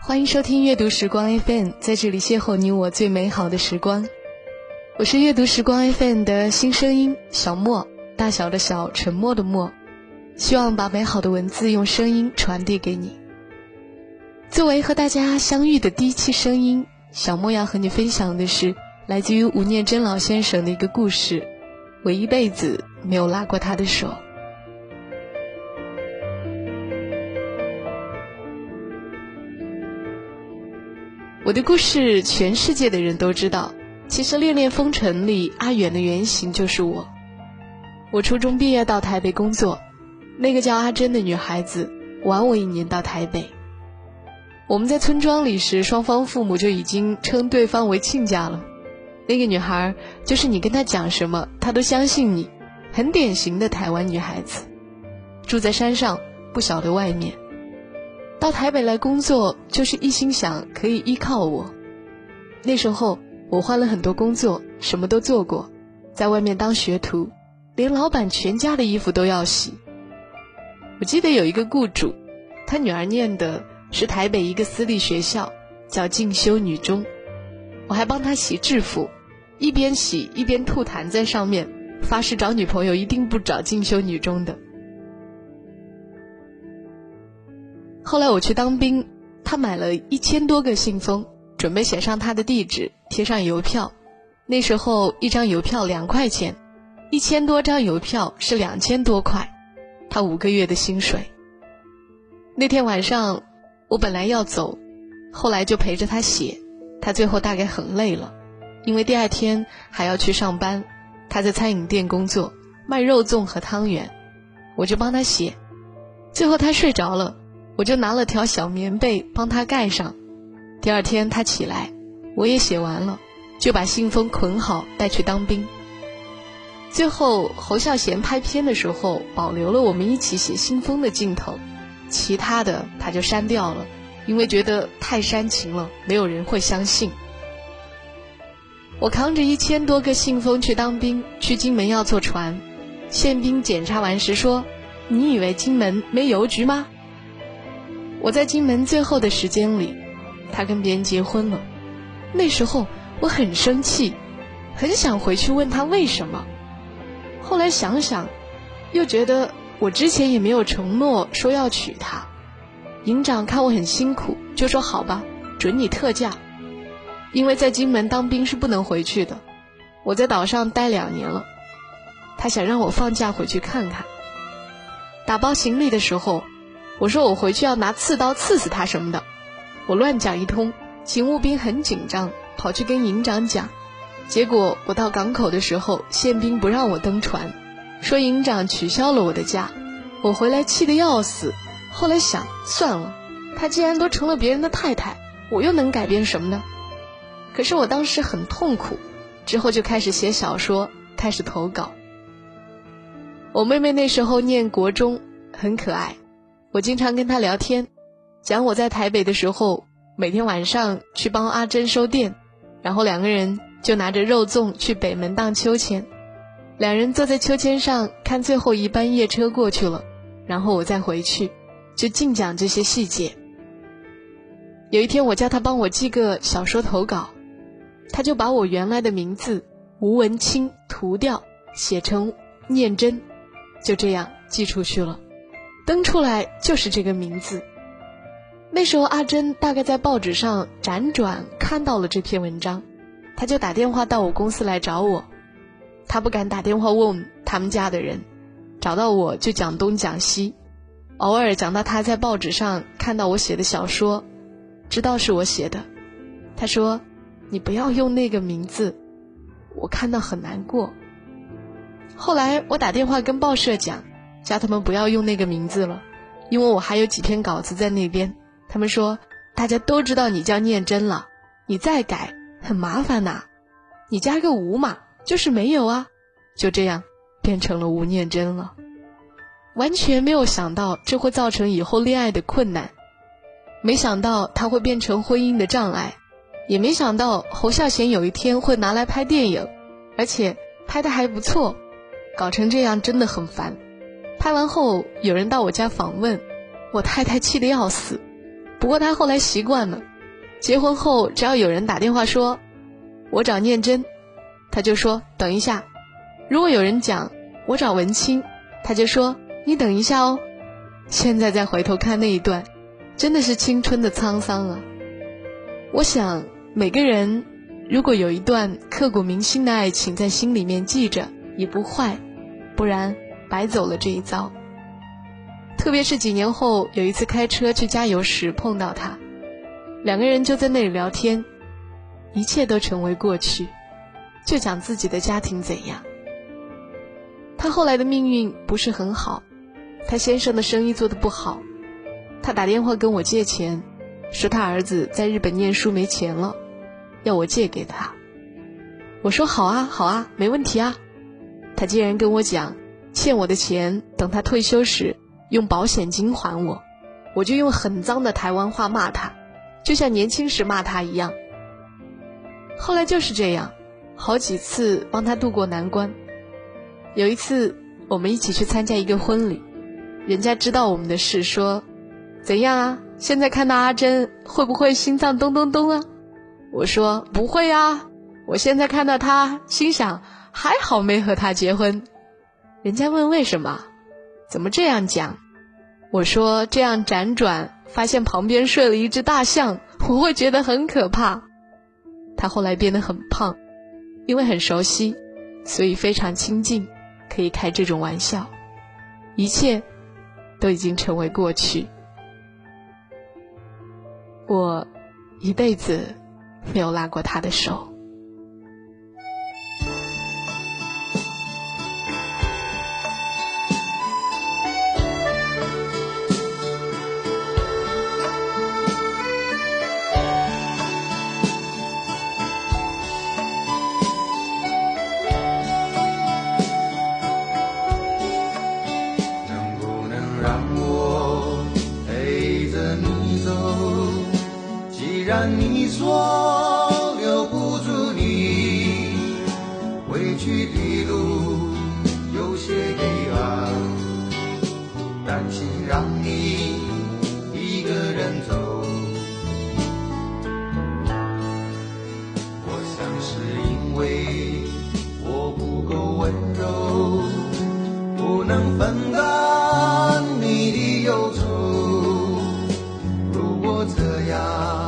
欢迎收听阅读时光 FM，在这里邂逅你我最美好的时光。我是阅读时光 FM 的新声音小莫，大小的小，沉默的默。希望把美好的文字用声音传递给你。作为和大家相遇的第一期声音，小莫要和你分享的是来自于吴念真老先生的一个故事：我一辈子没有拉过他的手。我的故事，全世界的人都知道。其实《恋恋风尘》里阿远的原型就是我。我初中毕业到台北工作。那个叫阿珍的女孩子晚我一年到台北。我们在村庄里时，双方父母就已经称对方为亲家了。那个女孩就是你跟她讲什么，她都相信你，很典型的台湾女孩子。住在山上，不晓得外面。到台北来工作，就是一心想可以依靠我。那时候我换了很多工作，什么都做过，在外面当学徒，连老板全家的衣服都要洗。我记得有一个雇主，他女儿念的是台北一个私立学校，叫进修女中。我还帮他洗制服，一边洗一边吐痰在上面，发誓找女朋友一定不找进修女中的。后来我去当兵，他买了一千多个信封，准备写上他的地址，贴上邮票。那时候一张邮票两块钱，一千多张邮票是两千多块。他五个月的薪水。那天晚上，我本来要走，后来就陪着他写。他最后大概很累了，因为第二天还要去上班。他在餐饮店工作，卖肉粽和汤圆，我就帮他写。最后他睡着了，我就拿了条小棉被帮他盖上。第二天他起来，我也写完了，就把信封捆好带去当兵。最后，侯孝贤拍片的时候保留了我们一起写信封的镜头，其他的他就删掉了，因为觉得太煽情了，没有人会相信。我扛着一千多个信封去当兵，去金门要坐船，宪兵检查完时说：“你以为金门没邮局吗？”我在金门最后的时间里，他跟别人结婚了。那时候我很生气，很想回去问他为什么。后来想想，又觉得我之前也没有承诺说要娶她。营长看我很辛苦，就说好吧，准你特假。因为在金门当兵是不能回去的，我在岛上待两年了，他想让我放假回去看看。打包行李的时候，我说我回去要拿刺刀刺死他什么的，我乱讲一通。勤务兵很紧张，跑去跟营长讲。结果我到港口的时候，宪兵不让我登船，说营长取消了我的假。我回来气得要死。后来想算了，他既然都成了别人的太太，我又能改变什么呢？可是我当时很痛苦，之后就开始写小说，开始投稿。我妹妹那时候念国中，很可爱，我经常跟她聊天，讲我在台北的时候，每天晚上去帮阿珍收店，然后两个人。就拿着肉粽去北门荡秋千，两人坐在秋千上看最后一班夜车过去了，然后我再回去，就净讲这些细节。有一天我叫他帮我寄个小说投稿，他就把我原来的名字吴文清涂掉，写成念真，就这样寄出去了，登出来就是这个名字。那时候阿珍大概在报纸上辗转看到了这篇文章。他就打电话到我公司来找我，他不敢打电话问他们家的人，找到我就讲东讲西，偶尔讲到他在报纸上看到我写的小说，知道是我写的，他说：“你不要用那个名字，我看到很难过。”后来我打电话跟报社讲，叫他们不要用那个名字了，因为我还有几篇稿子在那边。他们说：“大家都知道你叫念真了，你再改。”很麻烦呐，你加个吴嘛，就是没有啊，就这样变成了吴念真了。完全没有想到这会造成以后恋爱的困难，没想到他会变成婚姻的障碍，也没想到侯孝贤有一天会拿来拍电影，而且拍的还不错。搞成这样真的很烦。拍完后有人到我家访问，我太太气得要死。不过她后来习惯了，结婚后只要有人打电话说我找念真，她就说等一下；如果有人讲我找文清，她就说你等一下哦。现在再回头看那一段，真的是青春的沧桑啊！我想每个人如果有一段刻骨铭心的爱情在心里面记着也不坏，不然。白走了这一遭。特别是几年后，有一次开车去加油时碰到他，两个人就在那里聊天，一切都成为过去，就讲自己的家庭怎样。他后来的命运不是很好，他先生的生意做得不好，他打电话跟我借钱，说他儿子在日本念书没钱了，要我借给他。我说好啊，好啊，没问题啊。他竟然跟我讲。欠我的钱，等他退休时用保险金还我，我就用很脏的台湾话骂他，就像年轻时骂他一样。后来就是这样，好几次帮他渡过难关。有一次我们一起去参加一个婚礼，人家知道我们的事，说：“怎样啊？现在看到阿珍会不会心脏咚咚咚啊？”我说：“不会啊，我现在看到他，心想还好没和他结婚。”人家问为什么？怎么这样讲？我说这样辗转，发现旁边睡了一只大象，我会觉得很可怕。他后来变得很胖，因为很熟悉，所以非常亲近，可以开这种玩笑。一切都已经成为过去。我一辈子没有拉过他的手。这样。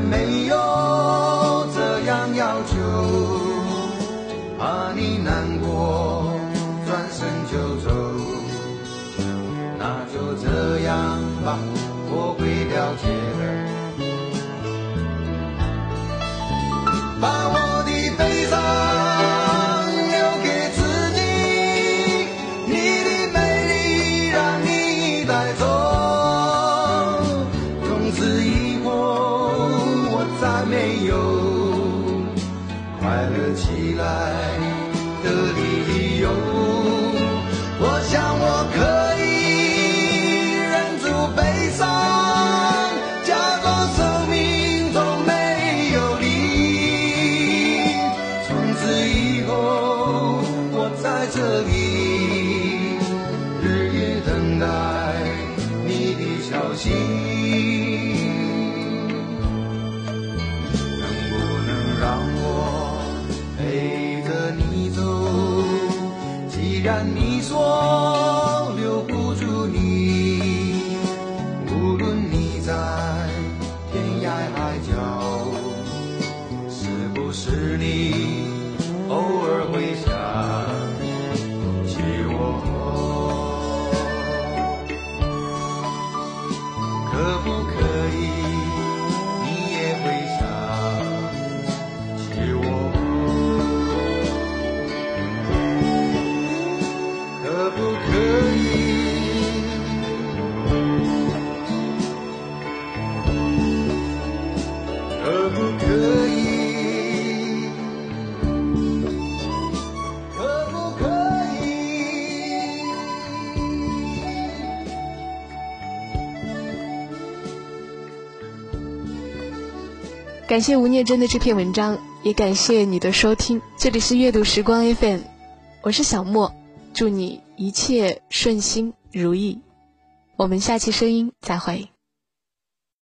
没有这样要求怕你难过转身就走。那就这样吧我会感谢吴念真的这篇文章，也感谢你的收听。这里是阅读时光 FM，我是小莫，祝你一切顺心如意。我们下期声音再会。